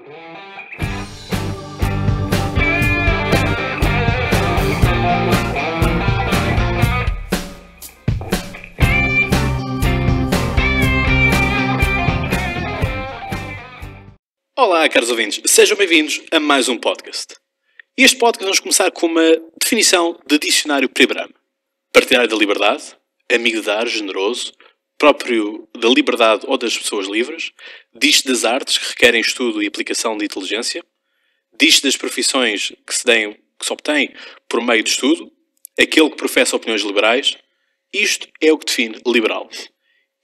Olá, caros ouvintes, sejam bem-vindos a mais um podcast. Este podcast vamos começar com uma definição de dicionário Prebrame. Partidário da liberdade, amigo de dar, generoso, próprio da liberdade ou das pessoas livres, diz das artes que requerem estudo e aplicação de inteligência, diz das profissões que se, deem, que se obtém por meio de estudo, aquele que professa opiniões liberais. Isto é o que define liberal.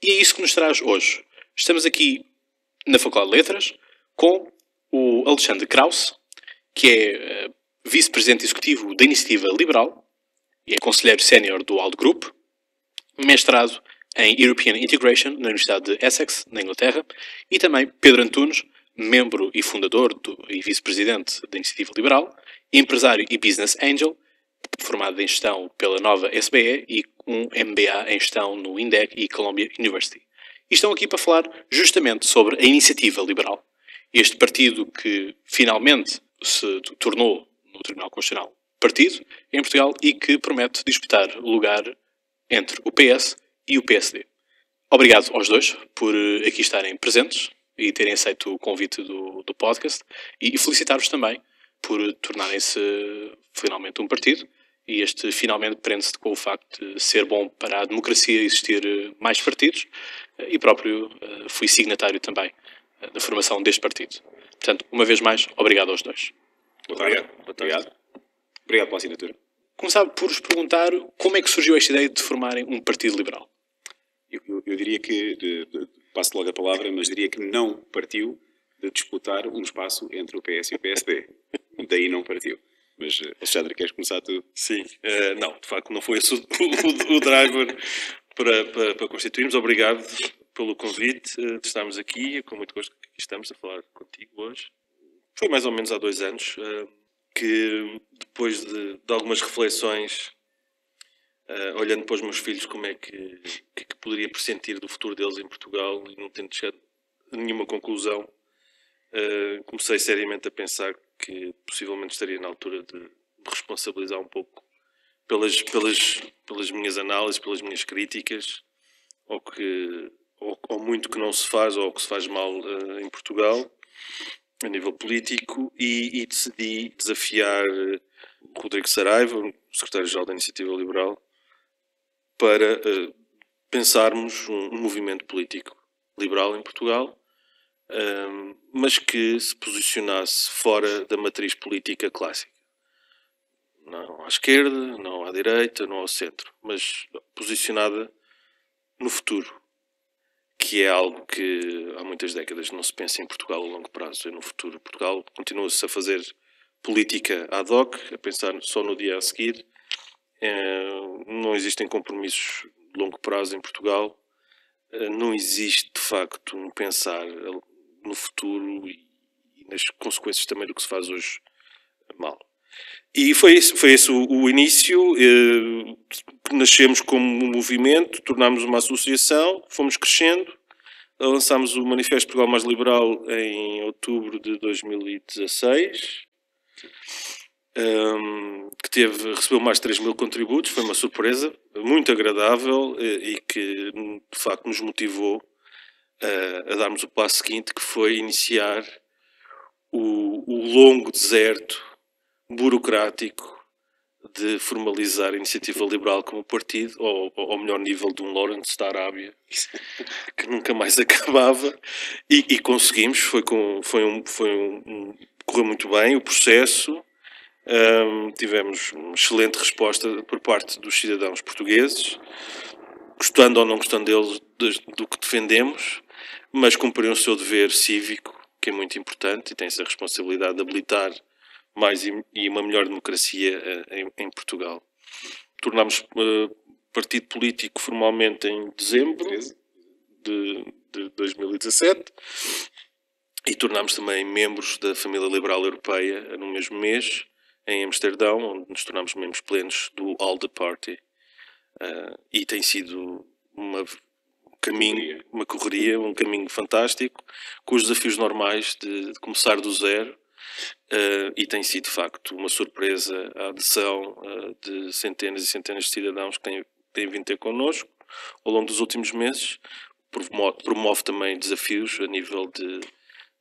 E é isso que nos traz hoje. Estamos aqui na Faculdade de Letras com o Alexandre Krauss, que é uh, vice-presidente executivo da Iniciativa Liberal e é conselheiro sénior do Aldo Group, mestrado em European Integration na Universidade de Essex, na Inglaterra, e também Pedro Antunes, membro e fundador do, e vice-presidente da Iniciativa Liberal, empresário e business angel, formado em gestão pela nova SBE e um MBA em gestão no INDEC e Columbia University. E estão aqui para falar justamente sobre a Iniciativa Liberal, este partido que finalmente se tornou no Tribunal Constitucional partido em Portugal e que promete disputar o lugar entre o PS e o PSD. Obrigado aos dois por eh, aqui estarem presentes e terem aceito o convite do, do podcast e felicitar-vos também por tornarem-se finalmente um partido e este finalmente prende-se com o facto de ser bom para a democracia existir eh, mais partidos eh, e próprio fui signatário também da formação deste partido. Portanto, uma vez mais, obrigado aos dois. Obrigado. Obrigado. Obrigado pela assinatura. Começar por vos perguntar como é que surgiu esta ideia de formarem um partido liberal. Eu, eu, eu diria que, de, de, passo logo a palavra, mas diria que não partiu de disputar um espaço entre o PS e o PSD. Daí não partiu. Mas, eh, Alexandre, queres começar tu? Sim. Uh, não, de facto, não foi esse o, o, o driver para, para, para constituirmos. Obrigado pelo convite uh, de estarmos aqui. É com muito gosto que estamos a falar contigo hoje. Foi mais ou menos há dois anos uh, que, depois de, de algumas reflexões, uh, olhando para os meus filhos, como é que, que, que, poderia pressentir do futuro deles em Portugal e não tendo chegado a nenhuma conclusão, comecei seriamente a pensar que possivelmente estaria na altura de me responsabilizar um pouco pelas, pelas, pelas minhas análises, pelas minhas críticas, ou que ou, ou, muito que não se faz ou que se faz mal uh, em Portugal, a nível político, e, e decidi desafiar uh, Rodrigo Saraiva, secretário-geral da Iniciativa Liberal, para uh, pensarmos um, um, movimento político liberal em Portugal, mas que se posicionasse fora da matriz política clássica. Não à esquerda, não à direita, não ao centro, mas posicionada no futuro que é algo que há muitas décadas não se pensa em Portugal a longo prazo e no futuro. Portugal continua-se a fazer política ad hoc, a pensar só no dia a seguir. É, não existem compromissos de longo prazo em Portugal. É, não existe, de facto, um pensar no futuro e nas consequências também do que se faz hoje mal. E foi esse, foi esse o, o início. Eh, nascemos como um movimento, tornámos uma associação, fomos crescendo. Lançámos o Manifesto Portugal Mais Liberal em outubro de 2016, um, que teve, recebeu mais de 3 mil contributos, foi uma surpresa muito agradável eh, e que de facto nos motivou a, a darmos o passo seguinte, que foi iniciar o, o longo deserto burocrático de formalizar a iniciativa liberal como partido, ou ao melhor nível de um Lawrence da Arábia, que nunca mais acabava, e, e conseguimos, foi, com, foi, um, foi um, correu muito bem o processo, um, tivemos uma excelente resposta por parte dos cidadãos portugueses, gostando ou não gostando deles do que defendemos, mas cumpriram o seu dever cívico, que é muito importante, e tem essa responsabilidade de habilitar mais e, uma melhor democracia eh, em, em Portugal. Tornámos uh, partido político formalmente em dezembro de, de 2017 e tornámos também membros da família liberal europeia no mesmo mês, em Amsterdão, onde nos tornámos membros plenos do ALDE Party. Uh, e tem sido uma caminho, uma correria, um caminho fantástico, com os desafios normais de, de começar do zero. Uh, e tem sido de facto uma surpresa a adesão uh, de centenas e centenas de cidadãos que têm, têm vindo ter connosco ao longo dos últimos meses. Promove, promove também desafios a nível de,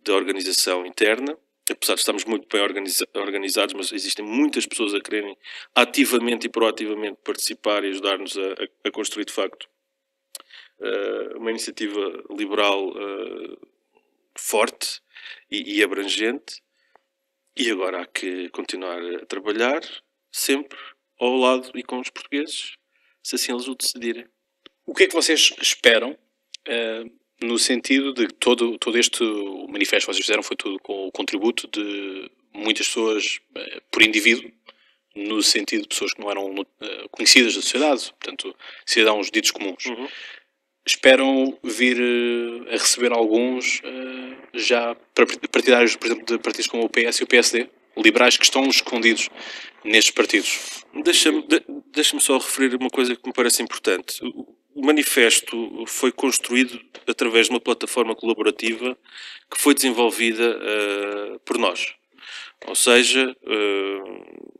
de organização interna apesar de estarmos muito bem organiza organizados, mas existem muitas pessoas a quererem ativamente e proativamente participar e ajudar-nos a, a, construir, de facto, uh, uma iniciativa liberal uh, forte e, e, abrangente. E agora há que continuar a trabalhar sempre ao lado e com os portugueses, se assim eles o decidirem. O que é que vocês esperam? Uh no sentido de que todo, todo este manifesto que vocês fizeram foi tudo com o contributo de muitas pessoas eh, por indivíduo, no sentido de pessoas que não eram eh, conhecidas da sociedade, portanto, cidadãos ditos comuns. Uhum. Esperam vir eh, a receber alguns já partidários, por exemplo, de partidos como o PS e o PSD, liberais que estão escondidos nestes partidos. Deixa-me deixa só referir uma coisa que me parece importante o manifesto foi construído através de uma plataforma colaborativa que foi desenvolvida uh, por nós. Ou seja, uh,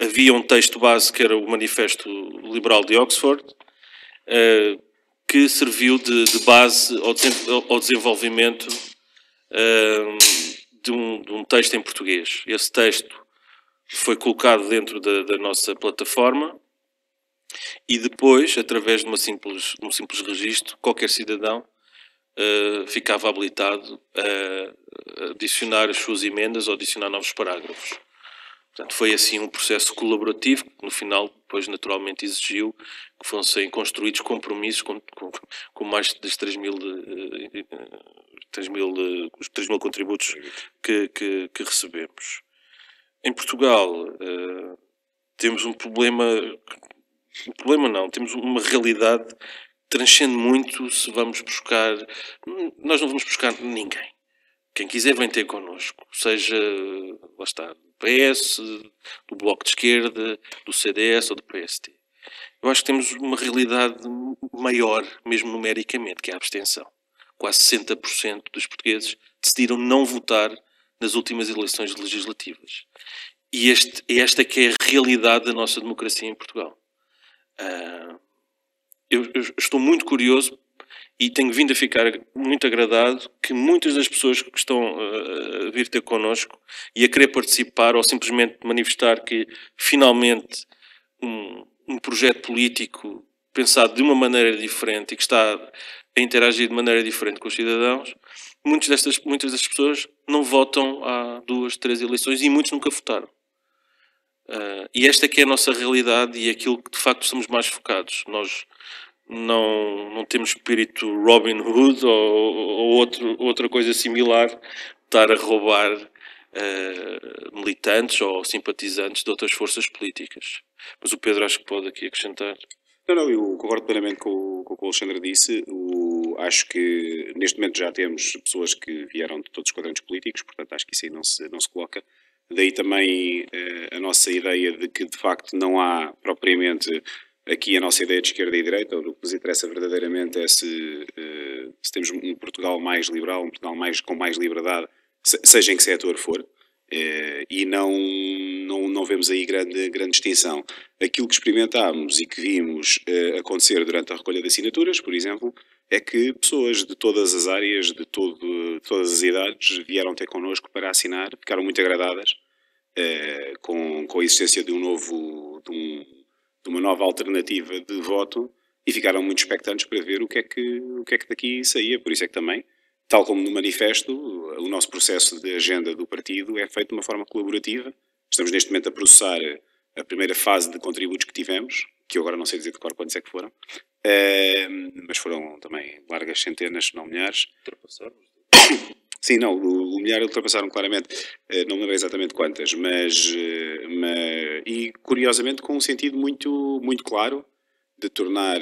havia um texto base que era o Manifesto Liberal de Oxford, uh, que serviu de, de base ao, ao desenvolvimento de um, de, um, texto em português. Esse texto foi colocado dentro da, da nossa plataforma e depois, através de, simples, de um simples registro, qualquer cidadão uh, ficava habilitado a adicionar as suas emendas ou adicionar novos parágrafos. Portanto, foi assim um processo colaborativo que, no final, depois naturalmente exigiu que fossem construídos compromissos com, com, com mais de 3 mil, de, 3 mil, 3 mil contributos que, que, que recebemos. Em Portugal, uh, temos um problema o problema não, temos uma realidade que transcende muito se vamos buscar. Nós não vamos buscar ninguém. Quem quiser vem ter connosco, seja, lá está, do PS, do Bloco de Esquerda, do CDS ou do PST. Eu acho que temos uma realidade maior, mesmo numericamente, que é a abstenção. Quase 60% dos portugueses decidiram não votar nas últimas eleições legislativas. E este, esta que é a realidade da nossa democracia em Portugal. Uh, eu, eu, estou muito curioso e tenho vindo a ficar muito agradado que muitas das pessoas que estão uh, a vir ter connosco e a querer participar ou simplesmente manifestar que finalmente um, um projeto político pensado de uma maneira diferente e que está a interagir de maneira diferente com os cidadãos, muitas destas, muitas destas pessoas não votam há duas, três eleições e muitos nunca votaram. Uh, e esta que é a nossa realidade e aquilo que de facto estamos mais focados. Nós não, não temos espírito Robin Hood ou, ou outro, outra coisa similar, estar a roubar uh, militantes ou simpatizantes de outras forças políticas. Mas o Pedro acho que pode aqui acrescentar. Não, não, eu concordo plenamente com, com o que o Alexandre disse. O, acho que neste momento já temos pessoas que vieram de todos os quadrantes políticos, portanto acho que isso aí não se, não se coloca. Daí também eh, a nossa ideia de que de facto não há propriamente aqui a nossa ideia de esquerda e direita, o que nos interessa verdadeiramente é se, eh, se temos um Portugal mais liberal, um Portugal mais, com mais liberdade, seja em que setor for, eh, e não, não, não vemos aí grande, grande distinção. Aquilo que experimentámos e que vimos acontecer durante a recolha de assinaturas, por exemplo, é que pessoas de todas as áreas, de, todo, de todas as idades, vieram ter connosco para assinar, ficaram muito agradadas eh, com, com a existência de um novo, de, um, de, uma nova alternativa de voto e ficaram muito expectantes para ver o que, é que, o que é que daqui saía. Por isso é que também, tal como no manifesto, o nosso processo de agenda do partido é feito de uma forma colaborativa. Estamos neste momento a processar a primeira fase de contributos que tivemos, que eu agora não sei dizer de cor quantos é que foram, uh, mas foram também largas centenas, se não milhares. Sim, não, o, o milhar ultrapassaram claramente, uh, não me lembro exatamente quantas, mas, uh, mas, e curiosamente com um sentido muito, muito claro de tornar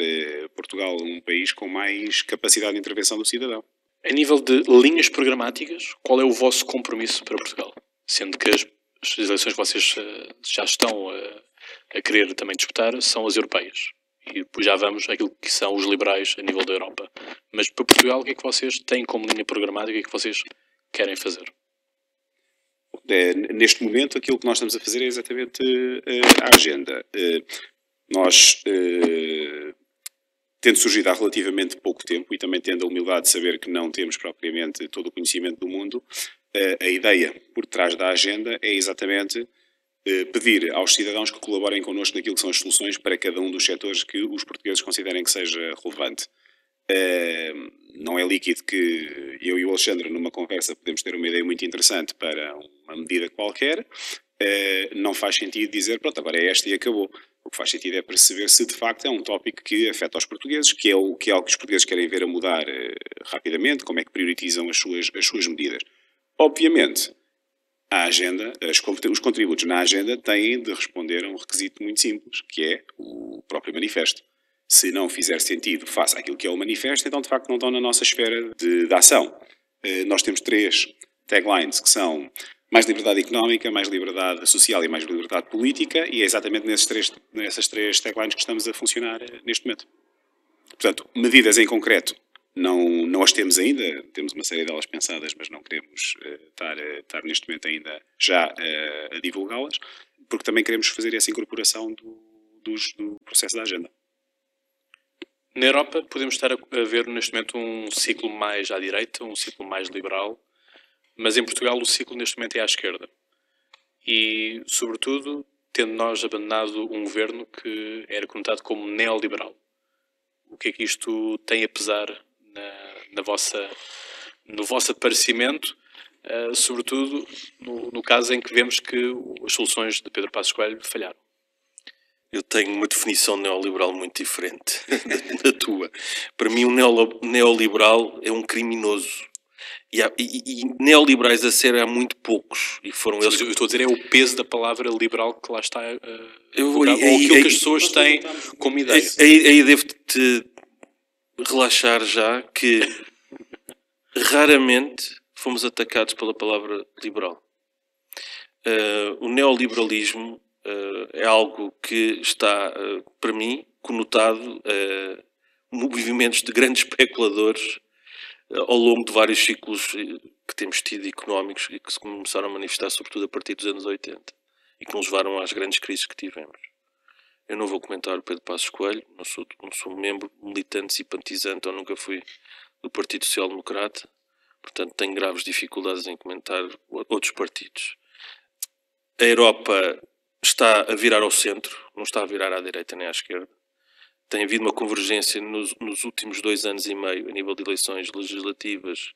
Portugal um país com mais capacidade de intervenção do cidadão. A nível de linhas programáticas, qual é o vosso compromisso para Portugal? Sendo que as, as eleições que vocês já estão a querer também disputar são as europeias. E depois já vamos àquilo que são os liberais a nível da Europa. Mas para Portugal, o que é que vocês têm como linha programática? O que é que vocês querem fazer? É, neste momento, aquilo que nós estamos a fazer é exatamente uh, a agenda. Uh, nós, uh, tendo surgido há relativamente pouco tempo e também tendo a humildade de saber que não temos propriamente todo o conhecimento do mundo, a ideia por trás da agenda é exatamente pedir aos cidadãos que colaborem connosco naquilo que são as soluções para cada um dos setores que os portugueses considerem que seja relevante. não é líquido que eu e o Alexandre, numa conversa, podemos ter uma ideia muito interessante para uma medida qualquer. não faz sentido dizer, pronto, agora é esta e acabou. O que faz sentido é perceber se de facto é um tópico que afeta os portugueses, que é, o, que é algo que os portugueses querem ver a mudar rapidamente, como é que prioritizam as suas, as suas medidas. Obviamente, a agenda, os contributos na agenda têm de responder a um requisito muito simples, que é o próprio manifesto. Se não fizer sentido face àquilo que é o manifesto, então de facto não estão na nossa esfera de, de ação. Eh, nós temos três taglines que são mais liberdade económica, mais liberdade social e mais liberdade política, e é exatamente nesses três, nessas três taglines que estamos a funcionar eh, neste momento. Portanto, medidas em concreto não, não as temos ainda, temos uma série delas pensadas, mas não queremos uh, estar, uh, estar neste momento ainda já uh, a divulgá-las, porque também queremos fazer essa incorporação do, do processo da agenda. Na Europa podemos estar a, a ver neste momento um ciclo mais à direita, um ciclo mais liberal, mas em Portugal o ciclo neste momento é à esquerda. E, sobretudo, tendo nós abandonado um governo que era conotado como neoliberal. O que é que isto tem a pesar na, na vossa, no vosso aparecimento, uh, sobretudo no, no, caso em que vemos que as soluções de Pedro Passos Coelho falharam. Eu tenho uma definição neoliberal muito diferente da, tua. Para mim, um neoliberal é um criminoso. E, há, e, e, neoliberais a ser há muito poucos. E foram eles. Sim, eu estou a dizer é o peso da palavra liberal que lá está. Uh, eu, ou aquilo aí, que as pessoas têm como ideia. Aí, aí devo-te relaxar já que raramente fomos atacados pela palavra liberal. Uh, o neoliberalismo uh, é algo que está, uh, para mim, conotado a movimentos de grandes especuladores ao longo de vários ciclos que temos tido económicos e que se começaram a manifestar sobretudo a partir dos anos 80 e que nos levaram às grandes crises que tivemos. Eu não vou comentar o Pedro Passos Coelho, não sou, não sou membro militante, simpatizante ou nunca fui do Partido Social Democrata, portanto tenho graves dificuldades em comentar outros partidos. A Europa está a virar ao centro, não está a virar à direita nem à esquerda. Tem havido uma convergência nos, nos últimos dois anos e meio a nível de eleições legislativas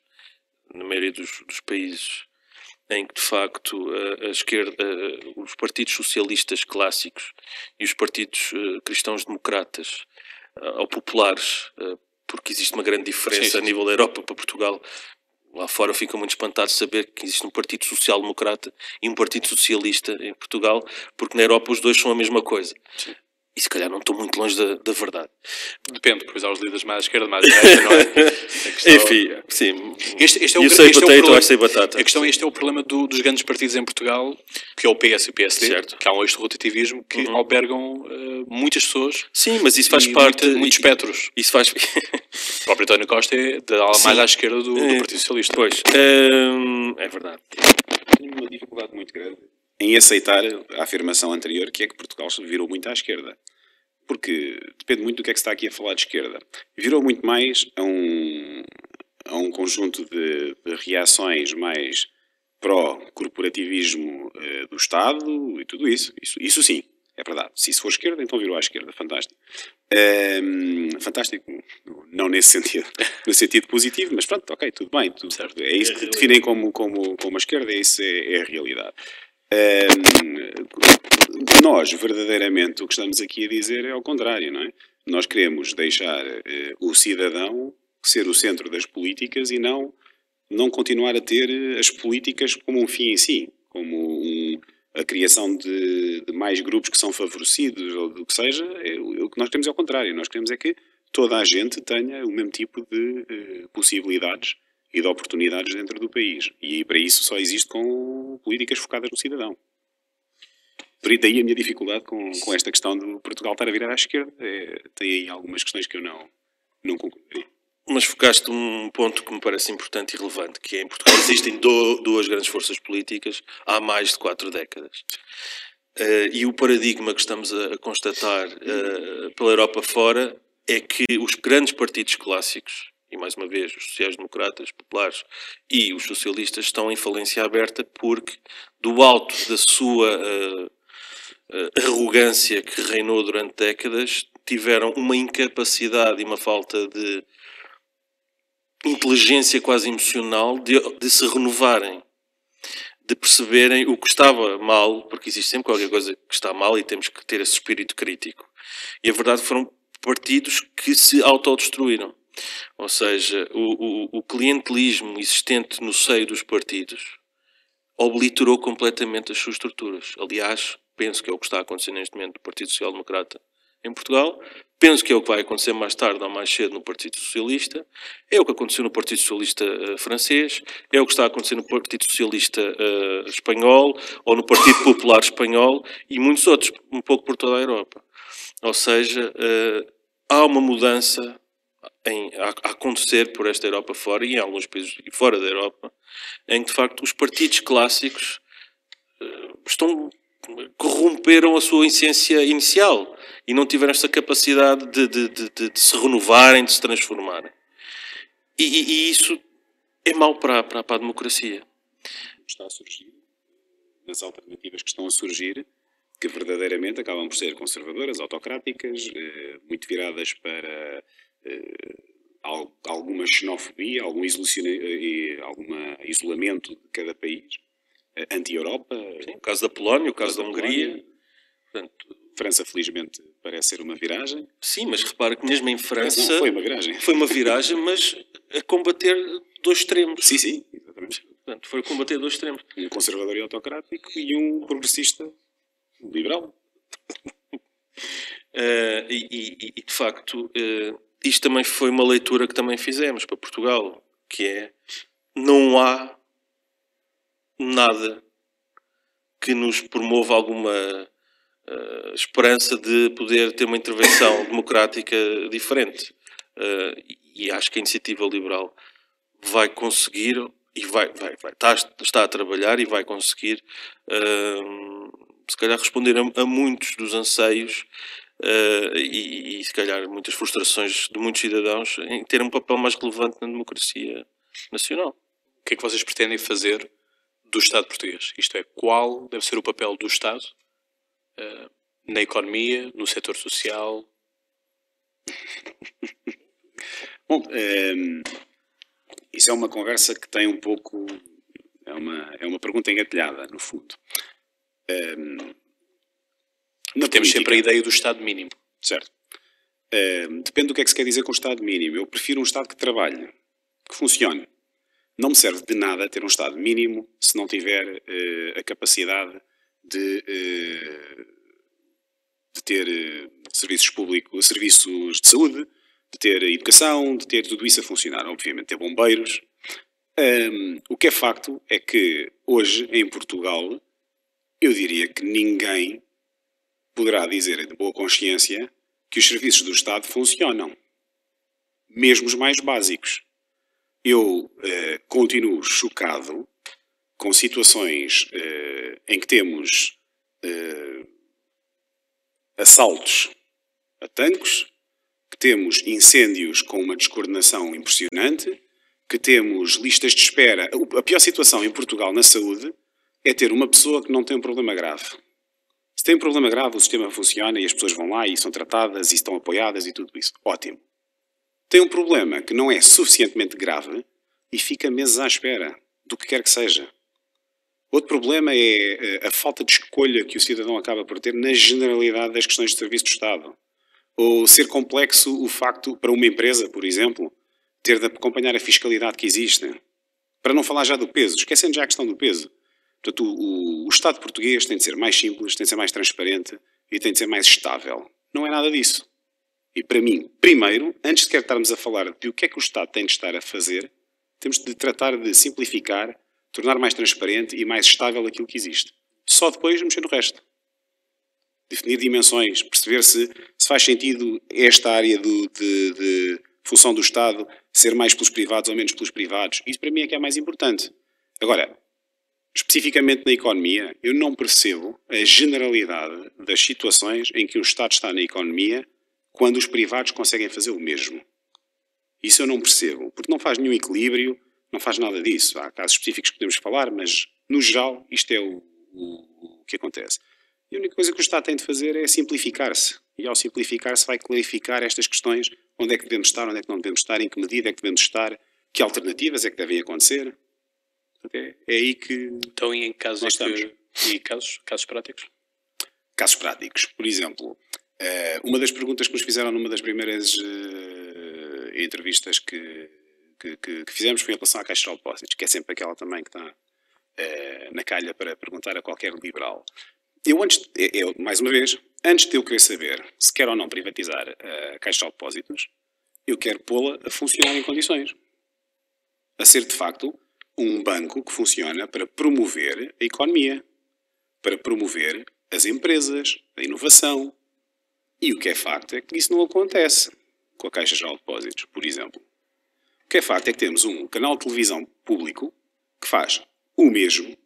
na maioria dos, dos países em que de facto a, esquerda, os partidos socialistas clássicos e os partidos uh, cristãos-democratas uh, ou populares, uh, porque existe uma grande diferença sim. a nível da Europa para Portugal. Lá fora ficam muito espantados de saber que existe um Partido Social Democrata e um Partido Socialista em Portugal, porque na Europa os dois são a mesma coisa. Sim. E se calhar não estou muito longe da, da verdade. Depende, pois há os líderes mais à esquerda, mais à direita, não é? Questão... Enfim, sim. Este, este é o, este potato, é o problema, batata. A questão, este é o problema do, dos grandes partidos em Portugal, que é o PS e o PSD, certo. que há um ex-rotativismo que uhum. albergam uh, muitas pessoas. Sim, mas isso faz parte... Muitos, muitos espectros. Isso faz... o próprio António Costa é da mais à esquerda do, do é. Partido Socialista. Pois, hum, é verdade. Tenho uma dificuldade muito grande em aceitar a afirmação anterior, que é que Portugal se virou muito à esquerda porque depende muito do que é que se está aqui a falar de esquerda. Virou muito mais a um, a um conjunto de, de reações mais pró-corporativismo uh, do Estado e tudo isso. isso. Isso sim, é verdade. Se isso for esquerda, então virou à esquerda. Fantástico. Um, fantástico, não nesse sentido, no sentido positivo, mas pronto, ok, tudo bem. Tudo, certo. É isso que definem como, como, como a esquerda, é isso é, é a realidade. Um, nós, verdadeiramente, o que estamos aqui a dizer é ao contrário, não é? Nós queremos deixar uh, o cidadão ser o centro das políticas e não, não continuar a ter as políticas como um fim em si, como um, a criação de, de, mais grupos que são favorecidos ou do que seja. É, o que nós queremos é ao contrário. Nós queremos é que toda a gente tenha o mesmo tipo de uh, possibilidades e de oportunidades dentro do país. E para isso só existe com políticas focadas no cidadão. Por daí a minha dificuldade com, com esta questão de Portugal estar a virar à esquerda. É, tem aí algumas questões que eu não, não concordaria. Mas focaste um ponto que me parece importante e relevante, que é em Portugal existem do, duas grandes forças políticas há mais de quatro décadas. Uh, e o paradigma que estamos a, a constatar uh, pela Europa fora é que os grandes partidos clássicos, e mais uma vez os sociais-democratas, populares e os socialistas, estão em falência aberta porque do alto da sua uh, arrogância que reinou durante décadas, tiveram uma incapacidade e uma falta de inteligência quase emocional de, de se renovarem, de perceberem o que estava mal, porque existe sempre qualquer coisa que está mal e temos que ter esse espírito crítico. E a verdade foram partidos que se autodestruíram. Ou seja, o, o, o clientelismo existente no seio dos partidos obliterou completamente as suas estruturas. Aliás, penso que é o que está acontecendo neste momento no Partido Social Democrata em Portugal, penso que é o que vai acontecer mais tarde ou mais cedo no Partido Socialista, é o que aconteceu no Partido Socialista uh, francês, é o que está a acontecer no Partido Socialista uh, espanhol ou no Partido Popular espanhol e muitos outros, um pouco por toda a Europa. Ou seja, uh, há uma mudança em, a, acontecer por esta Europa fora e em alguns países fora da Europa, em que de facto os partidos clássicos estão corromperam a sua essência inicial e não tiveram essa capacidade de, de, de, de se renovarem, de se transformarem. E, e, e isso é mau para, para, para, a democracia. Está a surgir, nas alternativas que estão a surgir, que verdadeiramente acabam por ser conservadoras, autocráticas, eh, muito viradas para alguma xenofobia, algum eh, alguma isolamento de cada país anti-Europa. O caso da Polónia, o caso, da, Hungria. Portanto, França, felizmente, parece ser uma viragem. Sim, mas repara que mesmo em França. Não, foi uma viragem. Foi uma viragem, mas a combater dois extremos. Sim, sim, exatamente. Portanto, foi combater dois extremos. Um conservador e autocrático e um progressista liberal. uh, e, e, e, de facto, uh, isto também foi uma leitura que também fizemos para Portugal, que é não há nada que nos promova alguma uh, esperança de poder ter uma intervenção democrática diferente. Uh, e acho que a iniciativa liberal vai conseguir e vai, vai, vai está, está a trabalhar e vai conseguir uh, se calhar responder a, a muitos dos anseios uh, e, e, se calhar muitas frustrações de muitos cidadãos em ter um papel mais relevante na democracia nacional. O que é que vocês pretendem fazer do Estado português. Isto é, qual deve ser o papel do Estado uh, na economia, no setor social? Bom, ehm, isso é uma conversa que tem um pouco. É uma, é uma pergunta engatilhada, no fundo. Um, ehm, temos política, sempre a ideia do Estado mínimo. Certo. Ehm, depende do que é que se quer dizer com o Estado mínimo. Eu prefiro um Estado que trabalhe, que funcione. Não me serve de nada ter um Estado mínimo se não tiver uh, a capacidade de, uh, de ter uh, serviços públicos, serviços de saúde, de ter educação, de ter tudo isso a funcionar. Obviamente, ter bombeiros. Um, o que é facto é que hoje, em Portugal, eu diria que ninguém poderá dizer de boa consciência que os serviços do Estado funcionam. Mesmo os mais básicos eu eh, continuo chocado com situações eh, em que temos eh, assaltos a tanques, que temos incêndios com uma descoordenação impressionante, que temos listas de espera. A pior situação em Portugal na saúde é ter uma pessoa que não tem um problema grave. Tem um problema grave, o sistema funciona e as pessoas vão lá e são tratadas e estão apoiadas e tudo isso. Ótimo tem um problema que não é suficientemente grave e fica meses à espera do que quer que seja. Outro problema é eh, a falta de escolha que o cidadão acaba por ter na generalidade das questões de serviço do Estado. Ou ser complexo o facto, para uma empresa, por exemplo, ter de acompanhar a fiscalidade que existe. Para não falar já do peso, esquecendo já a questão do peso. Portanto, o, o Estado português tem de ser mais simples, tem de ser mais transparente e tem de ser mais estável. Não é nada disso. E para mim, primeiro, antes de quer estarmos a falar de o que é que o Estado tem de estar a fazer, temos de tratar de simplificar, tornar mais transparente e mais estável aquilo que existe. Só depois mexer no resto. Definir dimensões, perceber se, se faz sentido esta área do, de, de função do Estado ser mais pelos privados ou menos pelos privados. Isso para mim é que é mais importante. Agora, especificamente na economia, eu não percebo a generalidade das situações em que o Estado está na economia quando os privados conseguem fazer o mesmo. Isso eu não percebo, porque não faz nenhum equilíbrio, não faz nada disso. Há casos específicos que podemos falar, mas no geral isto é o, o, o que acontece. E a única coisa que o Estado tem de fazer é simplificar-se. E ao simplificar-se vai clarificar estas questões, onde é que devemos estar, onde é que não devemos estar, em que medida é que devemos estar, que alternativas é que devem acontecer. É, é aí que. Então, em casos, Nós que, e casos, casos práticos? Casos práticos. Por exemplo, eh, uma das perguntas que nos fizeram numa das primeiras eh, entrevistas que, que, que, que fizemos foi em relação à Caixa de Depósitos, que é sempre aquela também que está eh, na calha para perguntar a qualquer liberal. Eu, antes, eu, mais uma vez, antes de eu querer saber se quer ou não privatizar a Caixa de Depósitos, eu quero pô-la a funcionar em condições. A ser, de facto, um banco que funciona para promover a economia, para promover as empresas, a inovação. E o que é facto é que isso não acontece com a Caixa Geral de Depósitos, por exemplo. O que é facto é que temos um canal de televisão público que faz o mesmo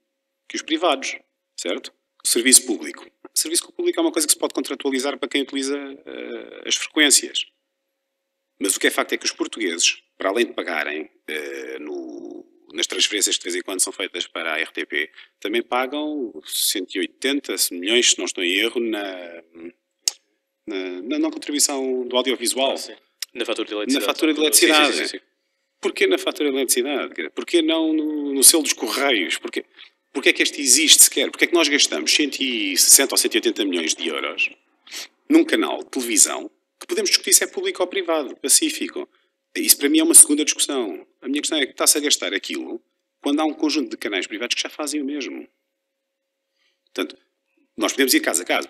que os privados, certo? Serviço público. Serviço público é uma coisa que se pode contratualizar para quem utiliza uh, as frequências. Mas o que é facto é que os portugueses, para além de pagarem uh, no, transferências que de vez em quando são feitas para a RTP, também pagam 180 milhões, se não estou em erro, na, na, na, na contribuição do audiovisual. Ah, na fatura de eletricidade. Na fatura de eletricidade. Sim, sim, sim, Porquê na fatura de eletricidade? Porquê não no, no selo dos correios? Porquê, porquê é que este existe sequer? Porquê é que nós gastamos 160 ou 180 milhões de euros num canal de televisão que podemos discutir se é público ou privado, pacífico? Isso para mim é uma segunda discussão. A minha questão é que está-se a gastar aquilo quando há um conjunto de canais privados que já fazem o mesmo. Portanto, nós podemos ir casa a casa.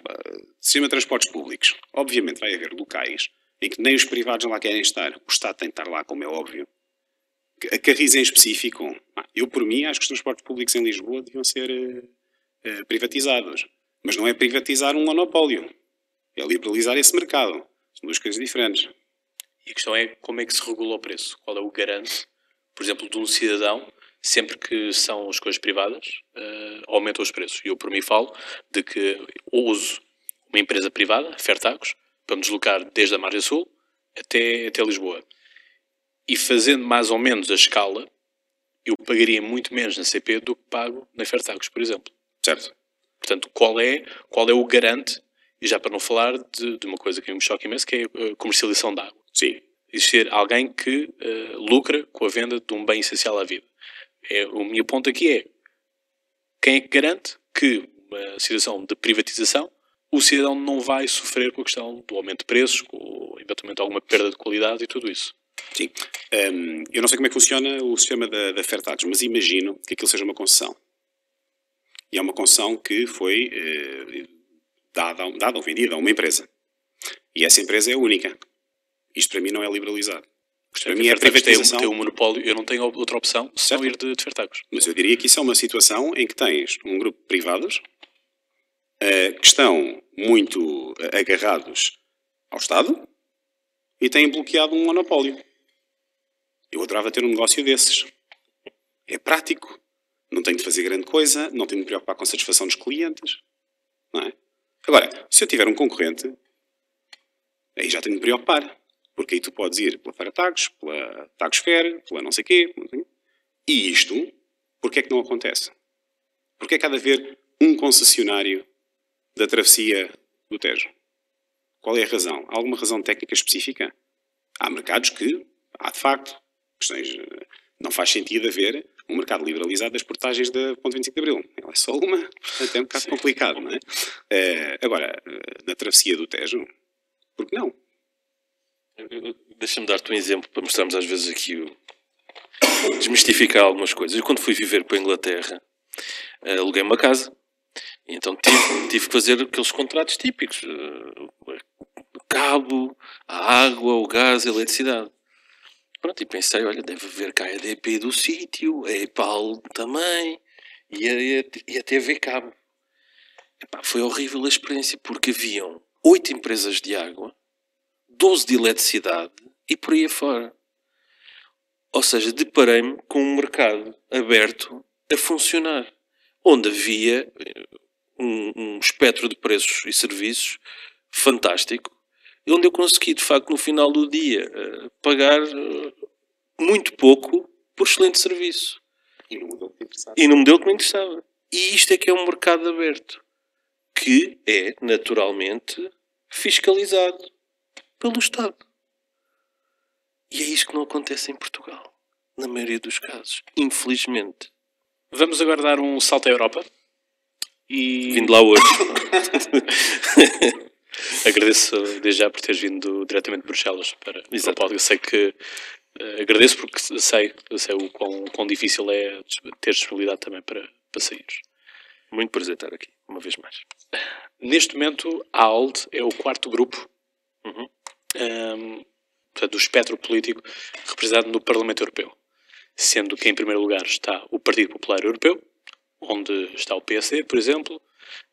Sistema de transportes públicos. Obviamente vai haver locais em que nem os privados lá querem estar. O Estado tem de estar lá, como é óbvio. A Carris em específico. Eu, por mim, acho que os transportes públicos em Lisboa deviam ser uh, privatizados. Mas não é privatizar um monopólio. É liberalizar esse mercado. São duas coisas diferentes. E a questão é como é que se regula o preço? Qual é o garante, por exemplo, de um cidadão, sempre que são as coisas privadas, uh, aumentam os preços. E eu, por mim, falo de que uso uma empresa privada, Fertagos, para me deslocar desde a Margem Sul até, até Lisboa. E fazendo mais ou menos a escala, eu pagaria muito menos na CP do que pago na Fertagos, por exemplo. Certo. Portanto, qual é, qual é o garante, e já para não falar de, de uma coisa que me choca imenso, que é a comercialização de água. Sim. Existir alguém que uh, lucra com a venda de um bem essencial à vida. É, o meu ponto aqui é quem é que garante que uma situação de privatização o cidadão não vai sofrer com a questão do aumento de preços, com eventualmente alguma perda de qualidade e tudo isso. Sim. Um, eu não sei como é que funciona o sistema da, da mas imagino que aquilo seja uma concessão. E é uma concessão que foi eh, dada, dada ou vendida a uma empresa. E essa empresa é única. Isto para mim não é liberalizado. Para mim é privatização. Tem um, tem um monopólio, eu não tenho outra opção se não ir de, de Fertagos. Mas eu diria que isso é uma situação em que tens um grupo de privados uh, que estão muito agarrados ao Estado e têm bloqueado um monopólio. Eu adorava ter um negócio desses. É prático. Não tenho de fazer grande coisa, não tenho de me preocupar com a satisfação dos clientes. Não é? Agora, se eu tiver um concorrente, aí já tenho de me preocupar. Porque aí tu podes ir pela Feira Tagos, pela Tagosfera, pela não sei quê. E isto, porquê é que não acontece? Porquê é que há de haver um concessionário da travessia do Tejo? Qual é a razão? Há alguma razão técnica específica? Há mercados que, há de facto, questões, não faz sentido haver um mercado liberalizado das portagens da Ponte 25 de Abril. Ela é só uma, portanto é um bocado Sim. complicado, não é? Uh, agora, na travessia do Tejo, por que não? Deixa-me dar-te um exemplo para mostrarmos às vezes aqui o... desmistificar algumas coisas. Eu quando fui viver para a Inglaterra, uh, aluguei uma casa. Então tive, tive que fazer aqueles contratos típicos. Uh, o cabo, a água, o gás, a eletricidade. Pronto, e pensei, olha, deve haver cá a EDP do sítio, a EPAL também, e a, e a TV cabo. Epá, foi horrível a experiência, porque haviam oito empresas de água, 12 de eletricidade e por aí afora. Ou seja, deparei-me com um mercado aberto a funcionar, onde havia eh, um, um espectro de preços e serviços fantástico, e onde eu consegui, de facto, no final do dia, eh, pagar eh, muito pouco por excelente serviço. E no modelo que interessava. E no modelo que me interessava. E isto é que é um mercado aberto, que é, naturalmente, fiscalizado pelo Estado. E é isto que não acontece em Portugal, na maioria dos casos, infelizmente. Vamos agora dar um salto à Europa. E Vindo lá hoje. agradeço desde já por teres vindo diretamente de Bruxelas para, para o podcast. Sei que eh, agradeço porque sei, sei o quão, quão difícil é ter disponibilidade também para, para saíres. Muito prazer estar aqui, uma vez mais. Neste momento, a ALDE é o quarto grupo Uhum. Ehm, portanto, do espectro político representado no Parlamento Europeu. Sendo que, em primeiro lugar, está o Partido Popular Europeu, onde está o PSD, por exemplo,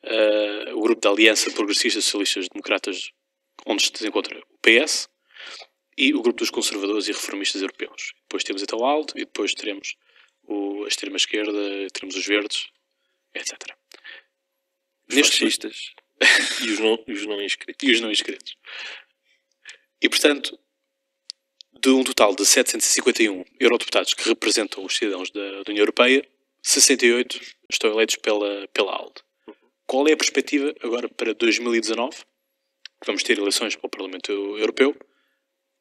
eh, o grupo da Aliança Progressista Socialistas Democratas, onde se encontra o PS, e o grupo dos Conservadores e Reformistas Europeus. Depois temos então a ALDE, e depois teremos o, a extrema-esquerda, teremos os verdes, etc. Os Neste- fascistas e os não, os não inscritos. e os não inscritos. E, portanto, de um total de 751 eurodeputados que representam os cidadãos da, da União Europeia, 68 estão eleitos pela, pela ALDE. Qual é a perspectiva agora para 2019? Vamos ter eleições para o Parlamento Europeu.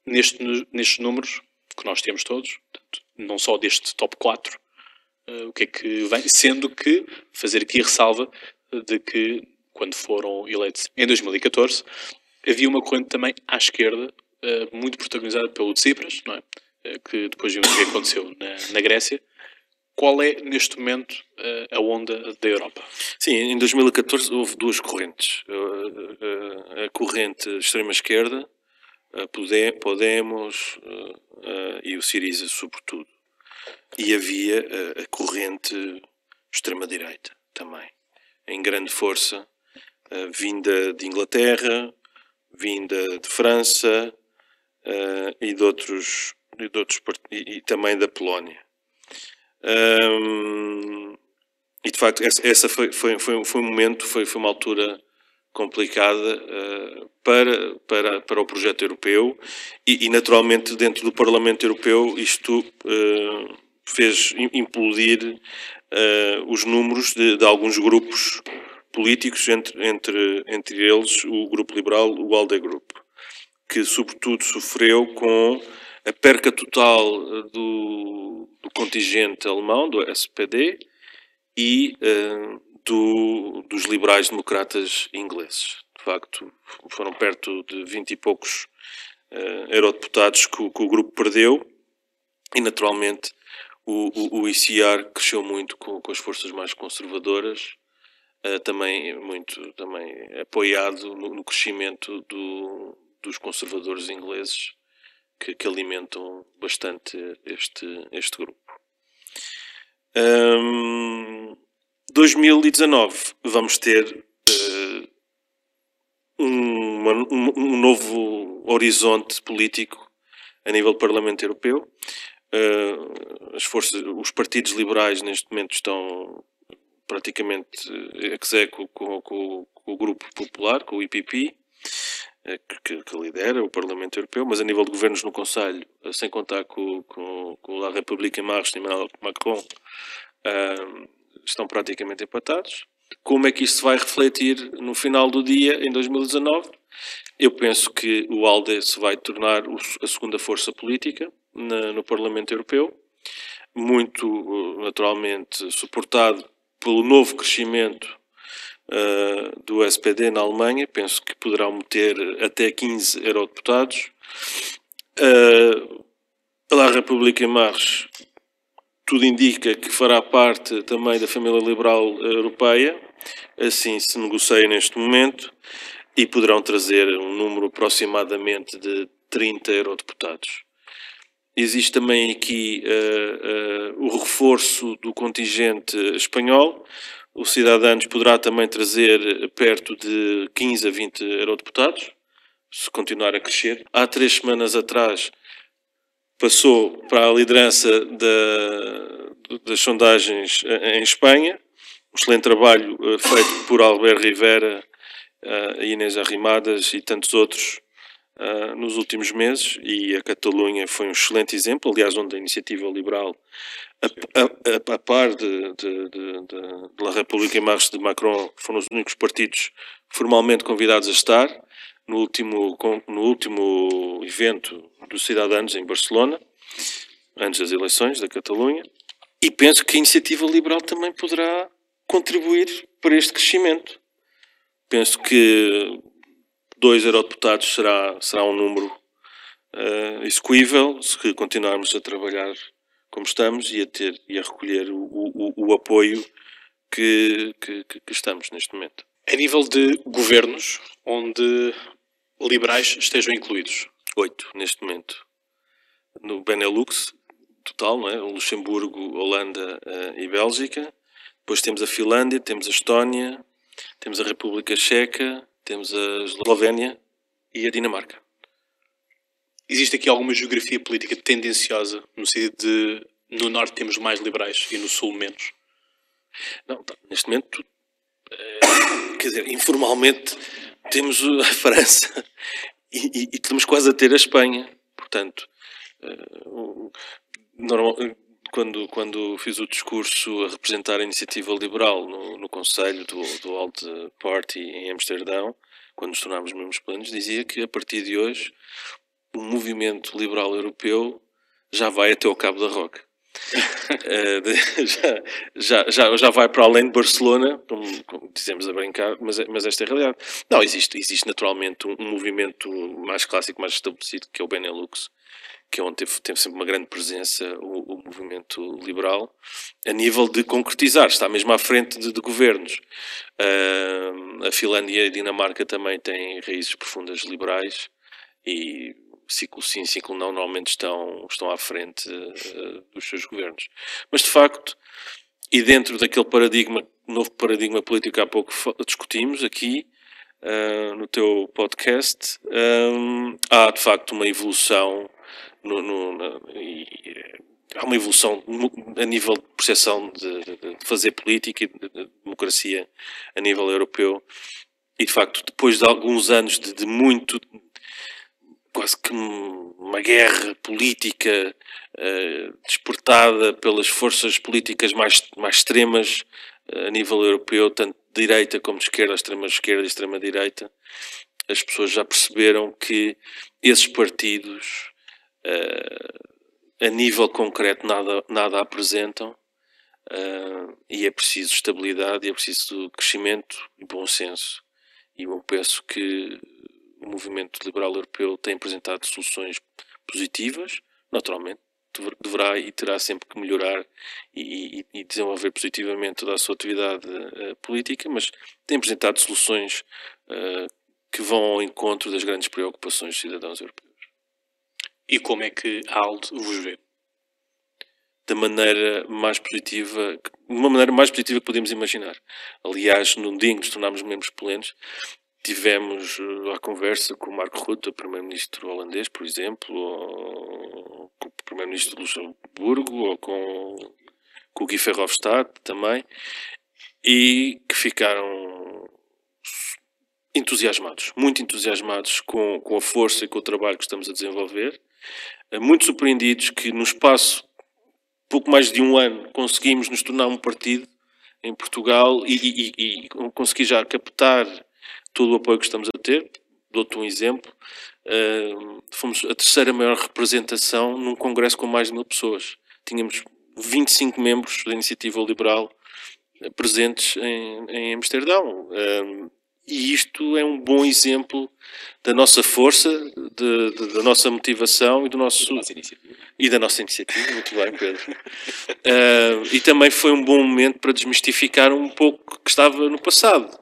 Neste, nestes números que nós temos todos, portanto, não só deste top 4, eh, o que é que vem, sendo que fazer aqui a ressalva de que quando foram eleitos em 2014 havia uma corrente também à esquerda eh, muito protagonizada pelo Tsipras, não é? Eh, que depois vimos o que aconteceu na, na Grécia. Qual é neste momento eh, a onda da Europa? Sim, em 2014 houve duas correntes. A corrente extrema-esquerda, Podemos e o Siriza, sobretudo. E havia a corrente extrema-direita também, em grande força, vinda de Inglaterra, vinda de França uh, e, de outros, e, de outros e- e também da Polónia. Um, e de facto, essa, essa foi, foi, foi, foi um momento, foi, foi uma altura complicada eh, para, para, para o projeto europeu e, e, naturalmente, dentro do Parlamento Europeu, isto eh, fez im- implodir eh, os números de, de alguns grupos políticos, entre, entre, entre eles o Grupo Liberal, o ALDE Group, que, sobretudo, sofreu com a perca total eh, do, do contingente alemão, do SPD, e eh, do- dos liberais democratas ingleses. De facto, foram perto de 20 e poucos eh, eurodeputados que, que o grupo perdeu e, naturalmente, o, o, o ICR cresceu muito com, com as forças mais conservadoras, eh, também muito também apoiado no, no crescimento do- dos conservadores ingleses que, que alimentam bastante este, este grupo. Hum, 2019 vamos ter eh, um, uma- um- um novo horizonte político a nível do Parlamento Europeu. Eh, as forças, os partidos liberais neste momento estão praticamente eh, execo com, com- com o grupo popular, com o IPP, eh, que, que lidera o Parlamento Europeu, mas a nível de governos no Conselho, eh, sem contar com, com, com a República em Marcha e Macron, ah, estão praticamente empatados. Como é que isso se vai refletir no final do dia, em 2019? Eu penso que o ALDE se vai tornar a segunda força política no Parlamento Europeu, muito naturalmente suportado pelo novo crescimento uh, do SPD na Alemanha, penso que poderão meter até 15 eurodeputados. Uh, a República em Marche tudo indica que fará parte também da família liberal europeia, assim se negocia neste momento, e poderão trazer um número aproximadamente de 30 eurodeputados. Existe também aqui eh, eh, o reforço do contingente espanhol, O Cidadanos poderá também trazer perto de 15 a 20 eurodeputados, se continuar a crescer. Há três semanas atrás passou para a liderança da, das sondagens em Espanha. Um excelente trabalho uh, feito por Albert Rivera, uh, Inês Arrimadas e tantos outros uh, nos últimos meses. E a Catalunha foi um excelente exemplo, aliás, onde a iniciativa liberal a, a, a par de, de, de, de, La República em Marcha de Macron, foram os únicos partidos formalmente convidados a estar no último, no último evento dos Cidadanos em Barcelona, antes das eleições da Catalunha, e penso que a iniciativa liberal também poderá contribuir para este crescimento. Penso que dois eurodeputados será, será um número uh, execuível se continuarmos a trabalhar como estamos e a ter e a recolher o, o, o apoio que, que, que, estamos neste momento. A nível de governos onde liberais estejam incluídos? Oito, neste momento. No Benelux, total, não é? Luxemburgo, Holanda uh, e Bélgica. Depois temos a Finlândia, temos a Estónia, temos a República Checa, temos a Eslovénia e a Dinamarca. Existe aqui alguma geografia política tendenciosa, no sentido de no norte temos mais liberais e no sul menos? Não, neste momento, é, quer dizer, informalmente temos a França e, e, e, estamos quase a ter a Espanha. Portanto, uh, normal, quando, quando fiz o discurso a representar a iniciativa liberal no, no Conselho do, do Alt Party em Amsterdão, quando nos tornámos membros plenos, dizia que a partir de hoje o movimento liberal europeu já vai até ao Cabo da Roca. uh, já, já, já vai para além de Barcelona, como, como, dizemos a brincar, mas, mas esta é a realidade. Não, existe, existe naturalmente um, um, movimento mais clássico, mais estabelecido, que é o Benelux, que é onde teve, teve sempre uma grande presença o, o, movimento liberal, a nível de concretizar, está mesmo à frente de, de governos. Uh, a Finlândia e a Dinamarca também têm raízes profundas liberais e ciclo sim, ciclo não, normalmente estão, estão à frente uh, dos seus governos. Mas, de facto, e dentro daquele paradigma, novo paradigma político que há pouco discutimos aqui, uh, no teu podcast, um, há, de facto, uma evolução no, no, e, há uma evolução a nível de percepção de, de, fazer política e de, de, democracia a nível europeu. E de facto, depois de alguns anos de, de muito quase que uma guerra política uh, despertada pelas forças políticas mais, mais extremas uh, a nível europeu, tanto de direita como de esquerda, extrema esquerda e extrema direita, as pessoas já perceberam que esses partidos, uh, a nível concreto, nada, nada apresentam e é preciso estabilidade, é preciso crescimento e bom senso. E eu penso que o movimento liberal europeu tem apresentado soluções positivas, naturalmente, deverá e terá sempre que melhorar e, e, e desenvolver positivamente toda a sua atividade uh, política, mas tem apresentado soluções uh, que vão ao encontro das grandes preocupações dos cidadãos europeus. E como é que a ALDE vos vê? Da maneira mais positiva, de uma maneira mais positiva que podemos imaginar. Aliás, no dia em que nos tornámos membros plenos, tivemos uh, a conversa com o Marco Rutte, primeiro-ministro holandês, por exemplo, ou com o primeiro-ministro de Luxemburgo, ou com, com o Guy Verhofstadt também, e que ficaram entusiasmados, muito entusiasmados com, com a força e com o trabalho que estamos a desenvolver, uh, muito surpreendidos que no espaço pouco mais de um ano conseguimos nos tornar um partido em Portugal e, e, e, conseguir já captar todo o apoio que estamos a ter. Dou-te um exemplo. Uh, fomos a terceira maior representação num congresso com mais de mil pessoas. Tínhamos 25 membros da Iniciativa Liberal uh, presentes em, em Amsterdão. Uh, e isto é um bom exemplo da nossa força, de, de, da nossa motivação e do nosso e da nossa iniciativa. Muito bem, Pedro. Uh, e também foi um bom momento para desmistificar um pouco que estava no passado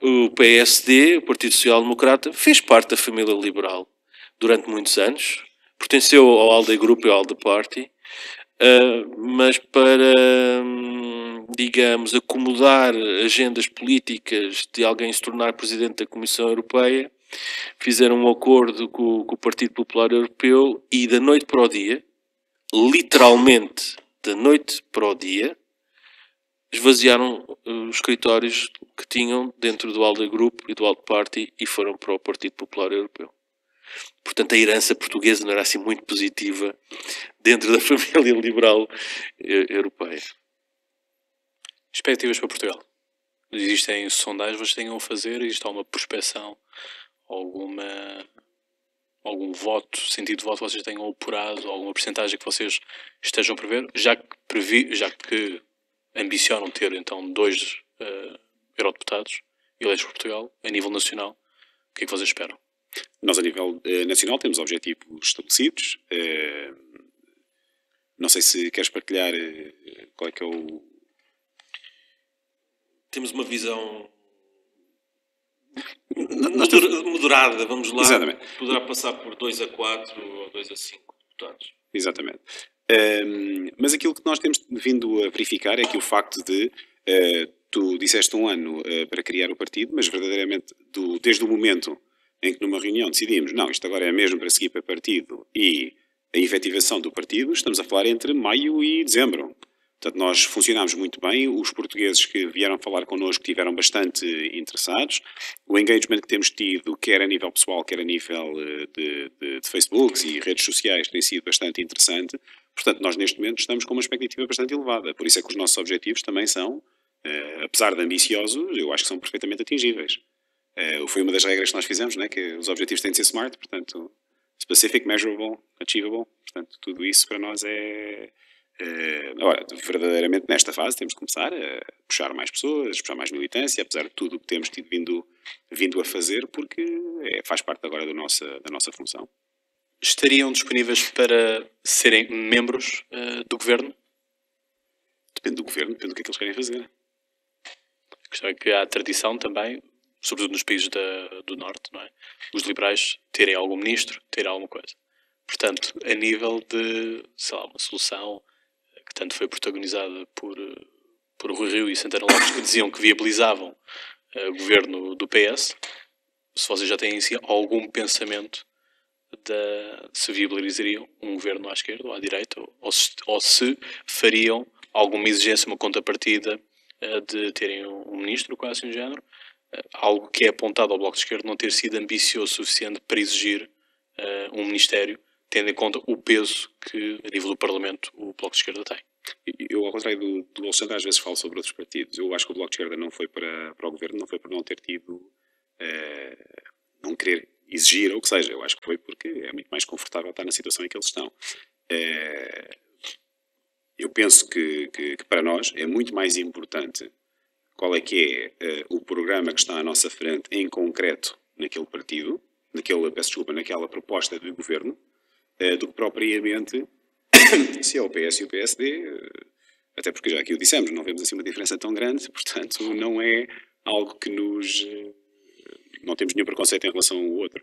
o PSD, o Partido Social Democrata, fez parte da família liberal durante muitos anos, pertenceu ao ALDE Group e ao ALDE Party, uh, mas para, um, digamos, acomodar agendas políticas de alguém se tornar presidente da Comissão Europeia, fizeram um acordo com, com o Partido Popular Europeu e da noite para o dia, literalmente da noite para o dia, esvaziaram eh, os escritórios que tinham dentro do ALDE Group e do ALDE Party e foram para o Partido Popular Europeu. Portanto, a herança portuguesa não era assim muito positiva dentro da família liberal eh, europeia. Expectativas para Portugal? Existem sondagens vocês tenham a fazer? Existe alguma prospecção? Alguma algum voto, sentido de voto que vocês tenham apurado, alguma porcentagem que vocês estejam a prever, já que, previ, já que ambicionam ter então dois uh, eurodeputados eleitos por Portugal, a nível nacional, o que é que vocês esperam? Nós, a nível uh, nacional, temos objetivos estabelecidos. Uh, não sei se queres partilhar qual é que é o. Temos uma visão moderada, vamos lá. Exatamente. Poderá passar por 2 a 4 ou 2 a 5 deputados. Exatamente. Um, mas aquilo que nós temos vindo a verificar é que o facto de uh, tu disseste um ano uh, para criar o partido, mas verdadeiramente do, desde o momento em que numa reunião decidimos, não, isto agora é mesmo para seguir para partido e a efetivação do partido, estamos a falar entre maio e dezembro. Portanto, nós funcionámos muito bem, os portugueses que vieram falar connosco tiveram bastante interessados, o engagement que temos tido, quer a nível pessoal, quer a nível eh, de, de, de Facebooks e redes sociais, tem sido bastante interessante. Portanto, nós neste momento estamos com uma expectativa bastante elevada, por isso é que os nossos objetivos também são, eh, apesar de ambiciosos, eu acho que são perfeitamente atingíveis. Eh, foi uma das regras que nós fizemos, né, que os objetivos têm de ser smart, portanto, specific, measurable, achievable, portanto, tudo isso para nós é agora, verdadeiramente nesta fase temos de começar a puxar mais pessoas, puxar mais militância, apesar de tudo o que temos tido vindo, vindo a fazer, porque é, faz parte agora do nossa, da nossa função. Estariam disponíveis para serem membros uh, do governo? Depende do governo, depende do que é que eles querem fazer. A questão é que há tradição também, sobretudo nos países da, do Norte, não é? Os liberais terem algum ministro, terem alguma coisa. Portanto, a nível de, sei lá, uma solução que tanto foi protagonizada por, por Rui Rio e Santana Lopes, que diziam que viabilizavam uh, o governo do PS, se vocês já têm em si algum pensamento de se viabilizariam um governo à esquerda ou à direita, ou se, ou se fariam alguma exigência, uma contrapartida uh, de terem um, ministro, quase um género, uh, algo que é apontado ao Bloco de Esquerda não ter sido ambicioso o suficiente para exigir um ministério tendo em conta o peso que, a nível do Parlamento, o Bloco de Esquerda tem. Eu, ao contrário do, do às vezes falo sobre outros partidos. Eu acho que o Bloco de Esquerda não foi para, para o governo, não foi por não ter tido, uh, não querer exigir, ou o que seja. Eu acho que foi porque é muito mais confortável estar na situação em que eles estão. Uh, eu penso que, que, que, para nós é muito mais importante qual é que é uh, o programa que está à nossa frente em concreto naquele partido, naquele, peço desculpa, naquela proposta de governo, eh, do que propriamente se é o PS e o PSD, eh, até porque já aqui o dissemos, não vemos assim uma diferença tão grande, portanto não é algo que nos... Eh, não temos nenhum preconceito em relação ao outro.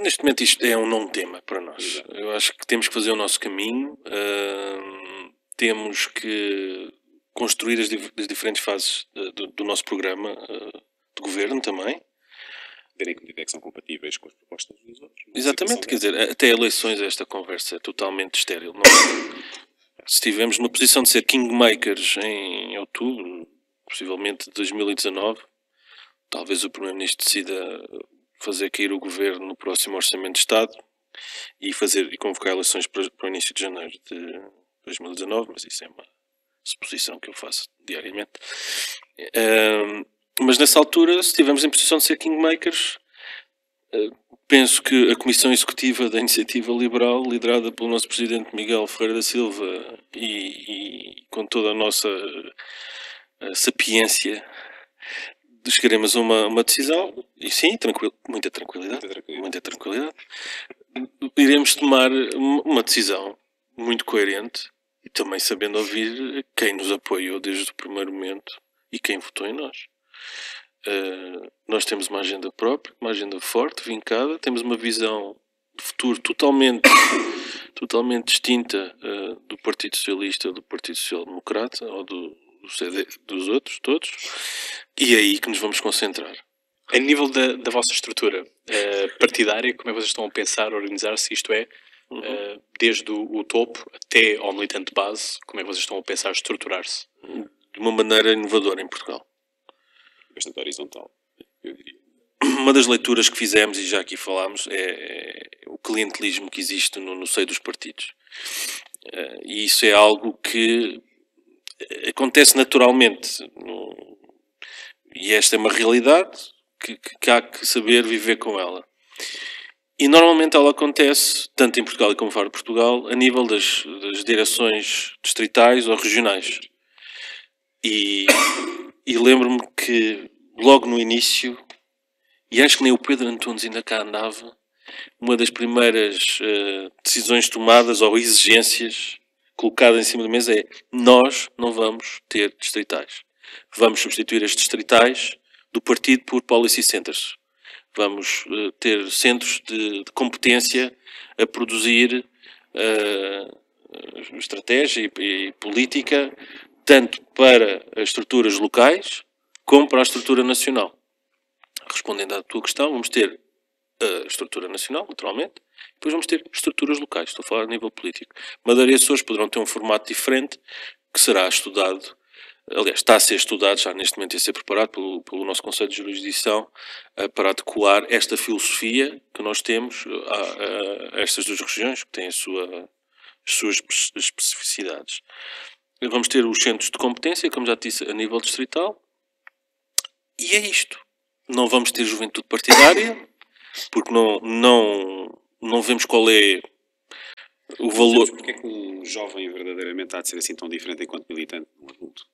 Neste momento isto é um não tema para nós. Eu acho que temos que fazer o nosso caminho, uh, temos que construir as, as diferentes fases do, do, nosso programa uh, de governo também, verem que é que são compatíveis com as propostas dos outros. Exatamente, quer dizer, até eleições esta conversa é totalmente estéril. Não, é? se estivermos numa posição de ser kingmakers em outubro, possivelmente de 2019, talvez o Primeiro-Ministro decida fazer cair o governo no próximo Orçamento de Estado e fazer e convocar eleições para, para o início de janeiro de 2019, mas isso é uma suposição que eu faço diariamente. Um, mas nessa altura, se estivermos em posição de ser kingmakers, eh, penso que a Comissão Executiva da Iniciativa Liberal, liderada pelo nosso Presidente Miguel Ferreira da Silva e, e com toda a nossa a eh, sapiência, chegaremos a uma, uma decisão, e sim, tranquil, muita tranquilidade, muita tranquilidade, muita tranquilidade, iremos tomar uma decisão muito coerente e também sabendo ouvir quem nos apoiou desde o primeiro momento e quem votou em nós. Uh, nós temos uma agenda própria, uma agenda forte, vincada, temos uma visão de futuro totalmente, totalmente distinta uh, do Partido Socialista, do Partido Social Democrata ou do, CD dos outros, todos, e é aí que nos vamos concentrar. A nível da, da vossa estrutura eh, partidária, como é que vocês estão a pensar, organizar-se? Isto é, eh, desde o, o topo até ao militante base, como é que vocês estão a pensar estruturar-se? De uma maneira inovadora em Portugal. Bastante horizontal, eu diria. Uma das leituras que fizemos, e já aqui falámos, é, é o clientelismo que existe no, no seio dos partidos. Eh, e isso é algo que acontece naturalmente. no- e esta é uma realidade que, que- que há que saber viver com ela. E normalmente ela acontece, tanto em Portugal como fora de Portugal, a nível das, das direções distritais ou regionais. E, e lembro-me que logo no início, e acho que nem o Pedro Antunes ainda cá andava, uma das primeiras eh, decisões tomadas ou exigências colocadas em cima da mesa é nós não vamos ter distritais. Vamos substituir as distritais do partido por policy centers. Vamos eh, ter centros de, de competência a produzir eh, estratégia e, e política tanto para as estruturas locais como para a estrutura nacional. Respondendo à tua questão, vamos ter a estrutura nacional, naturalmente, depois vamos ter estruturas locais, estou a falar a nível político. Madeira e Açores poderão ter um formato diferente que será estudado, aliás, está a ser estudado já neste momento e a ser preparado pelo, pelo nosso Conselho de Jurisdição eh, para adequar esta filosofia que nós temos eh, a, a- a estas duas regiões, que têm a sua, as suas espe- especificidades. Vamos ter os centros de competência, como já disse, a nível distrital, e é isto. Não vamos ter juventude partidária, porque não, não, não vemos qual é o valor. Porque é que um jovem verdadeiramente há de ser assim tão diferente enquanto militante de um adulto?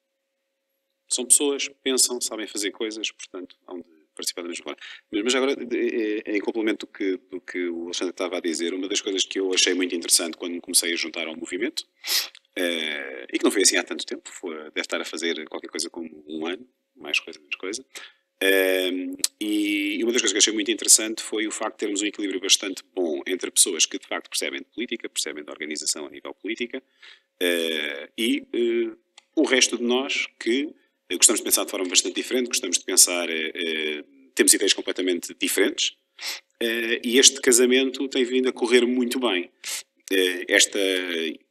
São pessoas, pensam, sabem fazer coisas, portanto, hão de participar da mesma forma. Mas, agora, eh, eh, em complemento do que, do que o Alexandre estava a dizer, uma das coisas que eu achei muito interessante quando me comecei a juntar ao movimento, eh, e que não foi assim há tanto tempo, foi, deve estar a fazer qualquer coisa como um ano, mais coisa, menos coisa, Um, e uma das coisas que achei muito interessante foi o facto de termos um equilíbrio bastante bom entre pessoas que de facto percebem de política, percebem de organização a nível política, eh, e eh, o resto de nós que gostamos de pensar de forma bastante diferente, gostamos de pensar, temos ideias completamente diferentes, e este casamento tem vindo a correr muito bem. Esta,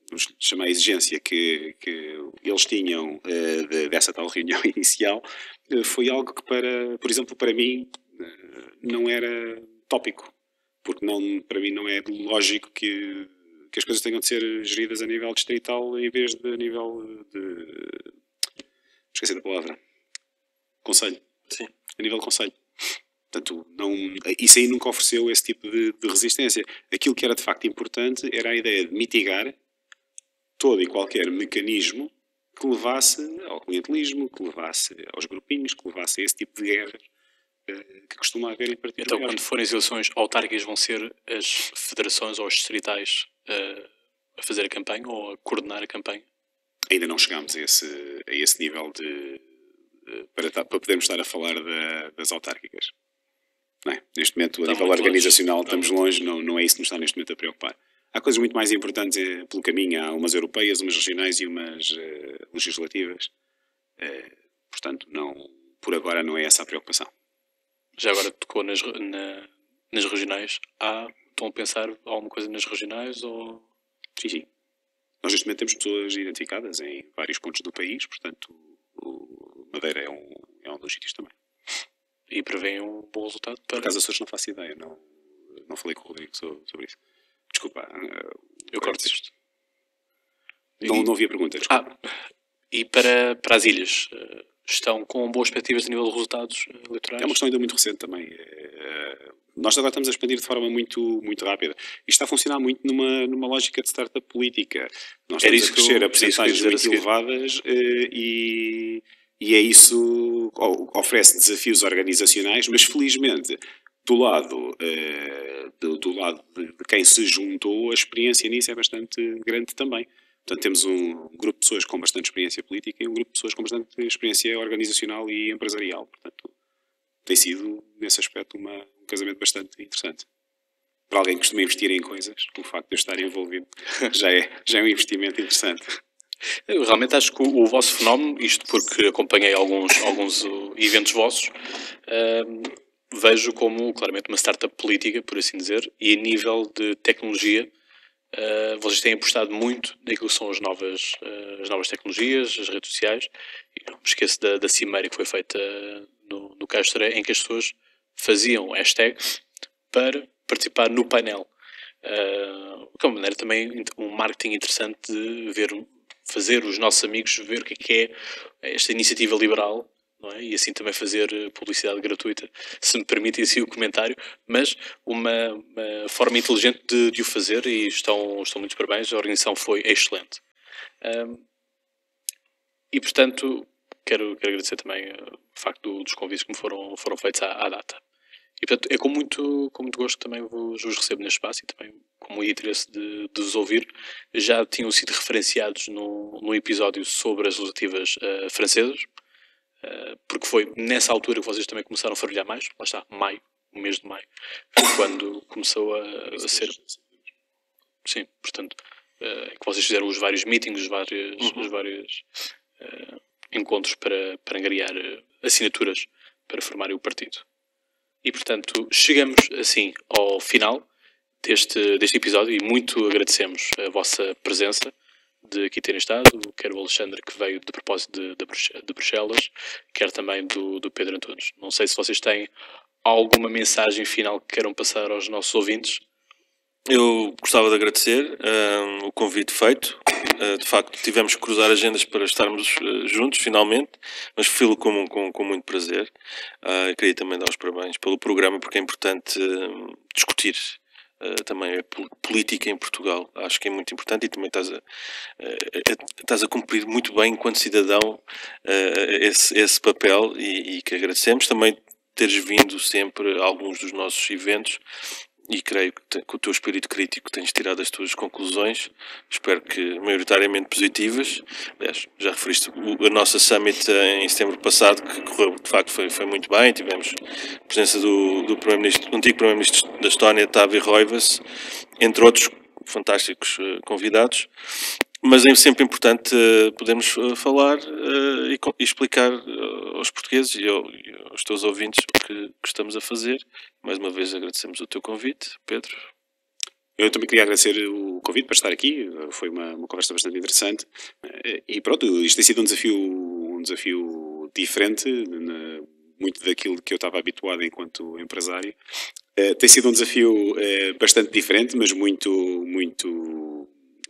vamos chamar a exigência que, que eles tinham eh, de- dessa tal reunião inicial, eh, foi algo que para, por exemplo, para mim eh, não era tópico, porque não, para mim não é lógico que, que as coisas tenham de ser geridas a nível distrital em vez de a nível de esqueci da palavra conselho. Sim. A nível de conselho. Portanto, não, isso aí nunca ofereceu esse tipo de, de resistência. Aquilo que era de facto importante era a ideia de mitigar todo e qualquer mecanismo que levasse ao clientelismo, que levasse aos grupinhos, que levasse a esse tipo de guerras eh, que costuma haver em partidos. Então, quando forem as eleições autárquicas, vão ser as federações ou os distritais eh, a fazer a campanha ou a coordenar a campanha? ainda não chegámos a esse, a esse nível de, de- para, para podermos estar a falar da- das autárquicas. É? Neste momento, a Está nível organizacional, longe. Está estamos longe, não, não é isso que nos está neste momento a preocupar. Há coisas muito mais importantes eh, pelo caminho, há umas europeias, umas regionais e umas eh, legislativas. Eh, portanto, não, por agora não é essa a preocupação. Já agora tocou nas, na- nas regionais. Há, estão a pensar alguma coisa nas regionais ou... Sim, sim. Nós neste momento temos pessoas identificadas em vários pontos do país, portanto, o Madeira é um, é um dos sítios também. e prevêem um bom resultado Por para... acaso, Açores não faço ideia, não, não falei com o Rodrigo so- sobre isso. Desculpa. eh, Eu corto isto. Não, não havia pergunta, desculpa. Ah, e para, para as ilhas, eh, estão com boas perspectivas a nível de resultados eh, eleitorais? É uma questão ainda muito recente também. Eh, Nós agora estamos a expandir de forma muito, muito rápida. Isto está a funcionar muito numa, numa lógica de startup política. Nós Era estamos isso a eu- crescer a percentagens muito elevadas eh, e, e é isso oferece desafios organizacionais, mas felizmente do lado, eh, do, do lado de, de quem se juntou, a experiência nisso é bastante grande também. Portanto, temos um grupo de pessoas com bastante experiência política e um grupo de pessoas com bastante experiência organizacional e empresarial. Portanto, tem sido, nesse aspecto, uma, um casamento bastante interessante. Para alguém que costuma investir em coisas, o facto de eu estar envolvido já é, já é um investimento interessante. Eu realmente acho que o, o vosso fenómeno, isto porque acompanhei alguns, alguns uh, eventos vossos, uh, vejo como claramente uma startup política, por assim dizer, e a nível de tecnologia, uh, vocês têm apostado muito naquilo que são as novas, uh, as novas tecnologias, as redes sociais, e não me esqueço da, da cimeira que foi feita no, no Castro, em que as pessoas faziam hashtag para participar no painel. Uh, que é uma maneira também, um marketing interessante de ver, fazer os nossos amigos ver o que é, que é esta iniciativa liberal é? e assim também fazer publicidade gratuita, se me permitem assim o comentário, mas uma, uma forma inteligente de, de, o fazer e estão, estão muito parabéns, a organização foi excelente. Um, e portanto, quero, quero agradecer também o facto do, dos convites que me foram, foram feitos à, à data. E portanto é com muito, com muito gosto que também vos, vos recebo neste espaço e também com muito interesse de, de vos ouvir. Já tinham sido referenciados no, no episódio sobre as legislativas uh, francesas, porque foi nessa altura que vocês também começaram a fervilhar mais. Lá está, maio, o mês de maio, quando começou a, a ser. Sim, portanto, uh, que vocês fizeram os vários meetings, os vários, uhum. os vários encontros para, para angariar assinaturas para formarem o partido. E portanto, chegamos assim ao final deste, deste episódio e muito agradecemos a vossa presença de aqui terem estado, quer o Alexandre que veio de propósito de, de, de Bruxelas, quer também do, do Pedro Antunes. Não sei se vocês têm alguma mensagem final que queiram passar aos nossos ouvintes. Eu gostava de agradecer uh, o convite feito. Uh, de facto, tivemos que cruzar agendas para estarmos uh, juntos, finalmente, mas fui-lo com, com, com, muito prazer. queria também dar os parabéns pelo programa, porque é importante discutir Uh, também a política em Portugal. Acho que é muito importante e também estás a, uh, estás a cumprir muito bem, enquanto cidadão, esse, esse papel e, e, que agradecemos. Também teres vindo sempre a alguns dos nossos eventos e creio que com o teu espírito crítico tens tirado as tuas conclusões, espero que maioritariamente positivas. Aliás, já referiste a nossa summit em setembro passado, que correu, de facto, foi, foi muito bem. Tivemos a presença do, do primeiro-ministro, antigo primeiro-ministro da Estónia, Tavi Roivas, entre outros fantásticos eh, convidados. Mas é sempre importante uh, podermos uh, falar uh, e, e, explicar aos portugueses e, ao, e, aos teus ouvintes o que, que, estamos a fazer. Mais uma vez agradecemos o teu convite, Pedro. Eu também queria agradecer o convite para estar aqui, foi uma, uma conversa bastante interessante. E pronto, isto tem sido um desafio, um desafio diferente, muito daquilo que eu estava habituado enquanto empresário. tem sido um desafio bastante diferente, mas muito, muito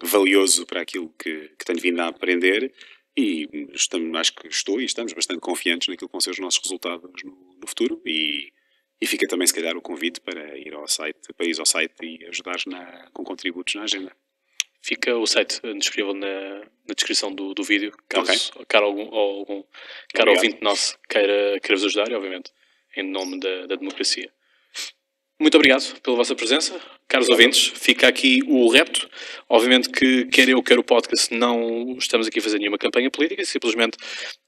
valioso para aquilo que, que tenho vindo a aprender e estamos, acho que estou e estamos bastante confiantes naquilo que vão ser os nossos resultados no, no futuro e, e fica também se calhar o convite para ir ao site, para ir ao site e ajudar com contributos na agenda. Fica o site disponível na, na descrição do, do vídeo, caso okay. caro algum, algum caro ouvinte nosso queira, queira vos ajudar, obviamente em nome da, da democracia. Muito obrigado pela vossa presença. Caros ouvintes, fica aqui o repto. Obviamente que quer eu, quer o podcast, não estamos aqui a fazer nenhuma campanha política, simplesmente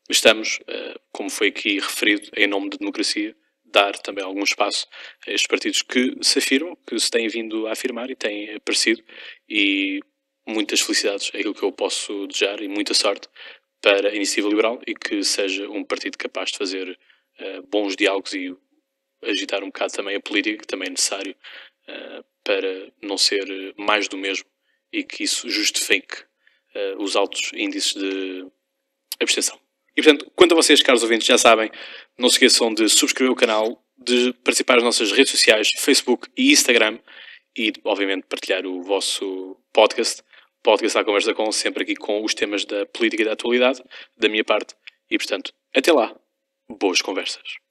estamos, eh, como foi aqui referido, em nome da democracia, dar também algum espaço a estes partidos que se afirmam, que se têm vindo a afirmar e têm aparecido. E muitas felicidades, é aquilo que eu posso desejar, e muita sorte para a Iniciativa Liberal e que seja um partido capaz de fazer uh, bons diálogos e agitar um bocado também a política, que também é necessário uh, para não ser mais do mesmo e que isso justifique uh, os altos índices de abstenção. E portanto, quanto a vocês, caros ouvintes, já sabem, não se esqueçam de subscrever o canal, de participar nas nossas redes sociais, Facebook e Instagram e, obviamente, partilhar o vosso podcast. Podcast à Conversa com, sempre aqui com os temas da política e da atualidade, da minha parte. E, portanto, até lá. Boas conversas.